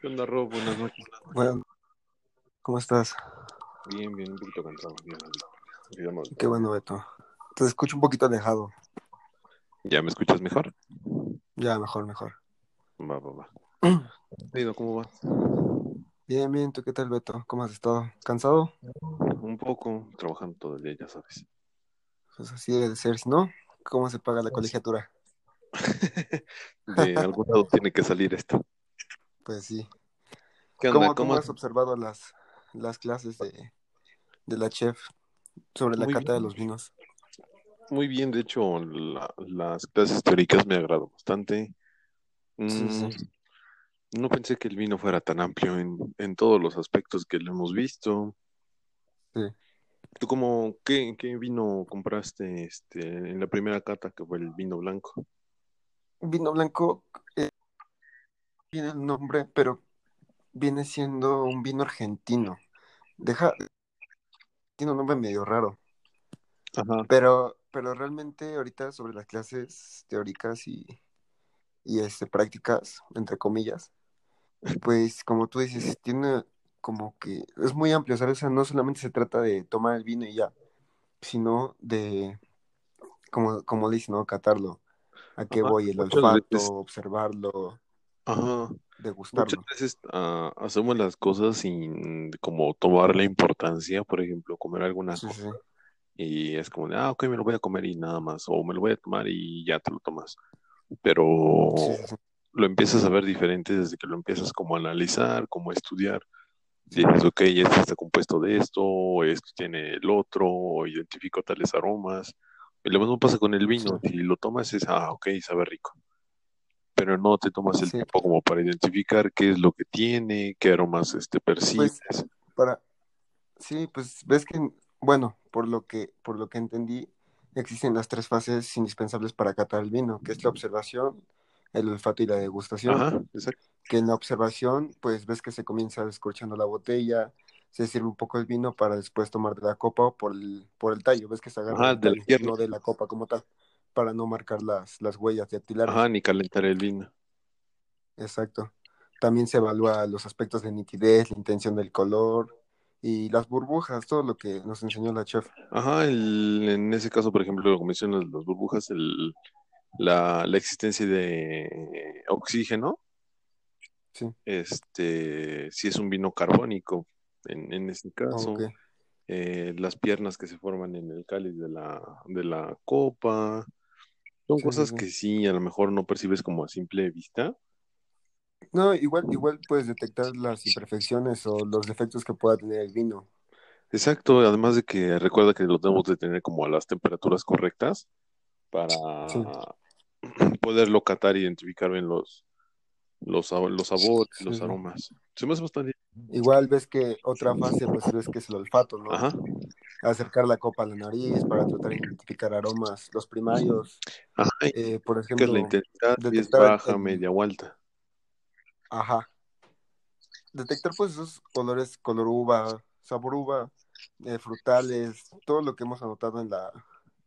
¿Qué onda, Rob? Buenas noches. Bueno, ¿cómo estás? Bien, bien, un poquito cansado. Qué bueno, Beto. Te escucho un poquito alejado. ¿Ya me escuchas mejor? Ya, mejor, mejor. Va, va, va. Digo, ¿Cómo va? Bien, bien. ¿Tú qué tal, Beto? ¿Cómo has estado? ¿Cansado? Un poco, trabajando todo el día, ya sabes. Pues así debe de ser, no, ¿cómo se paga la colegiatura? De algún lado tiene que salir esto. Pues sí. ¿Qué ¿Cómo, onda? cómo ¿Cómo? has observado las, las clases de, de la chef sobre la Muy cata de los vinos? Muy bien, de hecho, la- las clases teóricas me agradan bastante. Sí, sí. Mm, no pensé que el vino fuera tan amplio en, en todos los aspectos que lo hemos visto. Sí. ¿Tú cómo, qué, qué vino compraste este, en la primera cata, que fue el vino blanco? Vino blanco, eh, tiene el nombre, pero viene siendo un vino argentino. Deja, tiene un nombre medio raro. Ajá. Pero, pero realmente ahorita sobre las clases teóricas y, y este, prácticas, entre comillas, pues como tú dices, tiene como que es muy amplio, ¿sabes? O sea, no solamente se trata de tomar el vino y ya, sino de, como, como dice, ¿no? Catarlo. ¿A qué Ajá, voy? El muchas olfato, veces, observarlo, ajá, muchas degustarlo. veces ah, hacemos las cosas sin como tomar la importancia, por ejemplo, comer alguna Sí, sí, y es como de, ah, ok, me lo voy a comer y nada más, o me lo voy a tomar y ya te lo tomas. Pero sí, lo empiezas a ver diferente desde que lo empiezas como a analizar, como a estudiar. Dices, ok, este está compuesto de esto, esto tiene el otro, o identifico tales aromas. Lo mismo pasa con el vino, si lo tomas es, ah, ok, sabe rico. Pero no te tomas el sí. tiempo como para identificar qué es lo que tiene, qué aromas este, percibes. Pues para, sí, pues ves que, bueno, por lo que, por lo que entendí, existen las tres fases indispensables para catar el vino, que es la observación, el olfato y la degustación. Ajá, exacto. Que en la observación, pues ves que se comienza descorchando la botella, se sirve un poco el vino para después tomar de la copa o por el, por el tallo, ves que se agarra Ajá, de la tallo, no de la copa como tal, para no marcar las, las huellas dactilares. Ajá, ni calentar el vino. Exacto. También se evalúa los aspectos de nitidez, la intención del color y las burbujas, todo lo que nos enseñó la chef. Ajá, el- en ese caso, por ejemplo, como mencionas las burbujas, el, la, la existencia de oxígeno, Sí, este, si es un vino carbónico, en, en este caso, ok. eh, las piernas que se forman en el cáliz de la, de la copa, son sí, cosas sí. que sí, a lo mejor no percibes como a simple vista. No, igual, igual puedes detectar las imperfecciones o los defectos que pueda tener el vino. Exacto, además de que recuerda que lo tenemos de tener como a las temperaturas correctas para Sí, poderlo catar e identificar bien los, los, los sabores, los sí. aromas. Se me hace bastante. Igual ves que otra fase, pues ves que es el olfato, ¿no? Ajá, Acercar la copa a la nariz para tratar de identificar aromas, los primarios, ajá, eh, por identificas la ejemplo, intensidad, si es baja, el- media o alta. ajá, detectar pues esos colores, color uva, sabor uva, eh, frutales, todo lo que hemos anotado en la,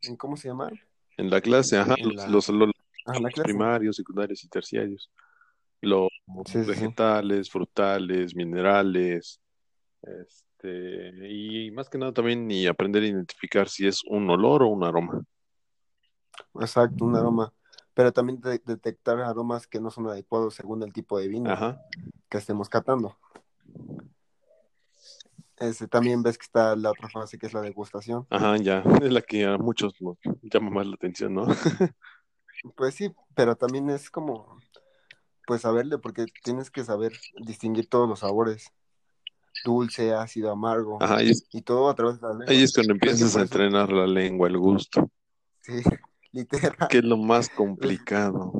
en cómo se llama, En la clase, ajá, en los, la, los, los ajá, en la clase. primarios, secundarios y terciarios. Los Sí, sí, sí. vegetales, frutales, minerales, este, y más que nada también y aprender a identificar si es un olor o un aroma. Exacto, un aroma. Pero también de- detectar aromas que no son adecuados según el tipo de vino Ajá, que estemos catando. Ese, también ves que está la otra fase que es la degustación. ajá, ya, es la que a muchos nos llama más la atención, ¿no? Pues sí, pero también es como, pues saberle, porque tienes que saber distinguir todos los sabores, dulce, ácido, amargo, Ajá, y es, y todo a través de la ahí lengua. es cuando empiezas a entrenar la lengua, el gusto, sí, literal. que es lo más Ves- complicado.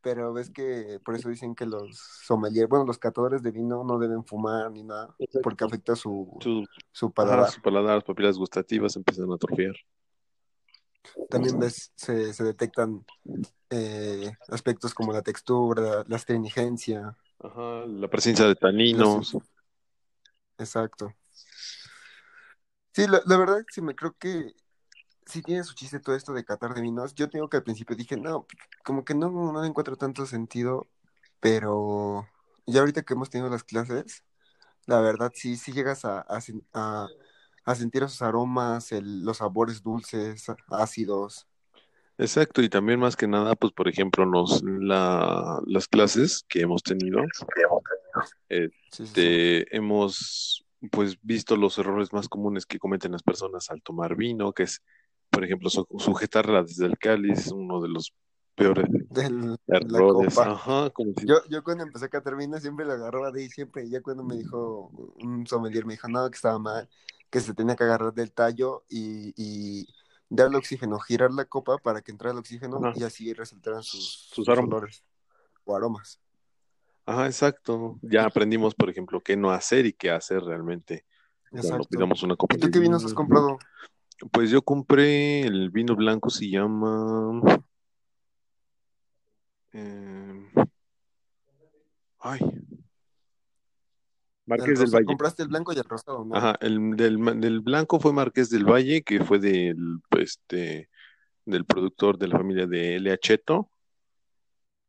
pero ves que por eso dicen que los sommeliers, bueno, los catadores de vino no deben fumar ni nada, porque afecta su, Su, su ajá, paladar. su paladar, las papilas gustativas empiezan a atrofiar. También ves, se, se detectan eh, aspectos como la textura, la astringencia, Ajá, la presencia de taninos. exacto. Sí, la, la verdad sí me creo que sí tiene su chiste todo esto de catar de vinos. Yo tengo que al principio dije, no, como que no, no encuentro tanto sentido, pero ya ahorita que hemos tenido las clases, la verdad sí, sí llegas a, a, a- a sentir esos aromas, el- los sabores dulces, ácidos. Exacto, y también más que nada, pues por ejemplo, nos, la, las clases que hemos tenido, Sí, sí, sí. hemos pues visto los errores más comunes que cometen las personas al tomar vino, que es, por ejemplo, su- sujetarla desde el cáliz, uno de los peores Del- de la errores. copa. Ajá, como si Yo, yo cuando empecé a catar vino siempre lo agarraba de ahí, siempre. Ya cuando me dijo un sommelier, me dijo, no, que estaba mal, que se tenía que agarrar del tallo y, y darle oxígeno, girar la copa para que entrara el oxígeno Ajá. y así resaltaran sus, Sus aromas. olores o aromas. Ajá, exacto. Ya aprendimos, por ejemplo, qué no hacer y qué hacer realmente cuando Exacto. pidamos una copa ¿Y tú qué vinos has comprado? Pues yo compré el vino blanco, se llama... eh, Ay. Marqués del Valle. Compraste el blanco y el rosado, ¿no? Ajá, el del, blanco fue Marqués del Valle, que fue del, este, del productor de la familia de L.A. Cheto.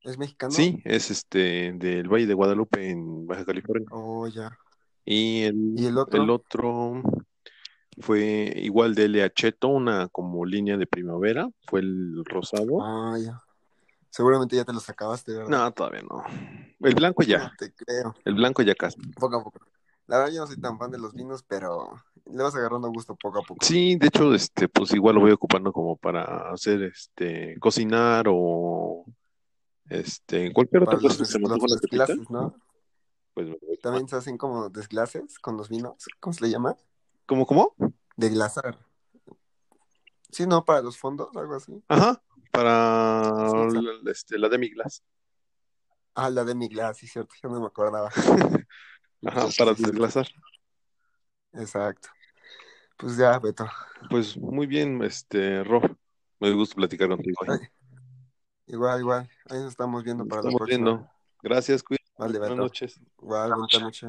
¿Es mexicano? Sí, es este del Valle de Guadalupe en Baja California. Oh, ya. Y el, ¿Y el otro? el otro fue igual de L.A. Cheto, una como línea de primavera, fue el rosado. Ah, ya. Seguramente ya te los acabaste, ¿verdad? No, todavía no. El blanco ya, No te creo. el blanco ya casi. Poco a poco. La verdad yo no soy tan fan de los vinos, pero le vas agarrando gusto poco a poco. Sí, de hecho, este, pues igual lo voy ocupando como para hacer, este, cocinar o, este, cualquier otra Para cosa que se me desglases, ¿no? pues También se hacen como desglases con los vinos. ¿Cómo se le llama? ¿Cómo, cómo? Deglasar. Sí, no, para los fondos, algo así. Ajá, para la, este, la demi-glace. Ah, la de mi glass, sí, cierto, yo no me acordaba. Ajá, para desglasar. Exacto. Pues ya, Beto. Pues muy bien, este, Rob, me gusta platicar contigo. hoy. Ay, igual, igual. Ahí nos estamos viendo Nos para la estamos próxima. viendo. Gracias, cuídate. Vale, Buenas noches. Igual, bonita noche.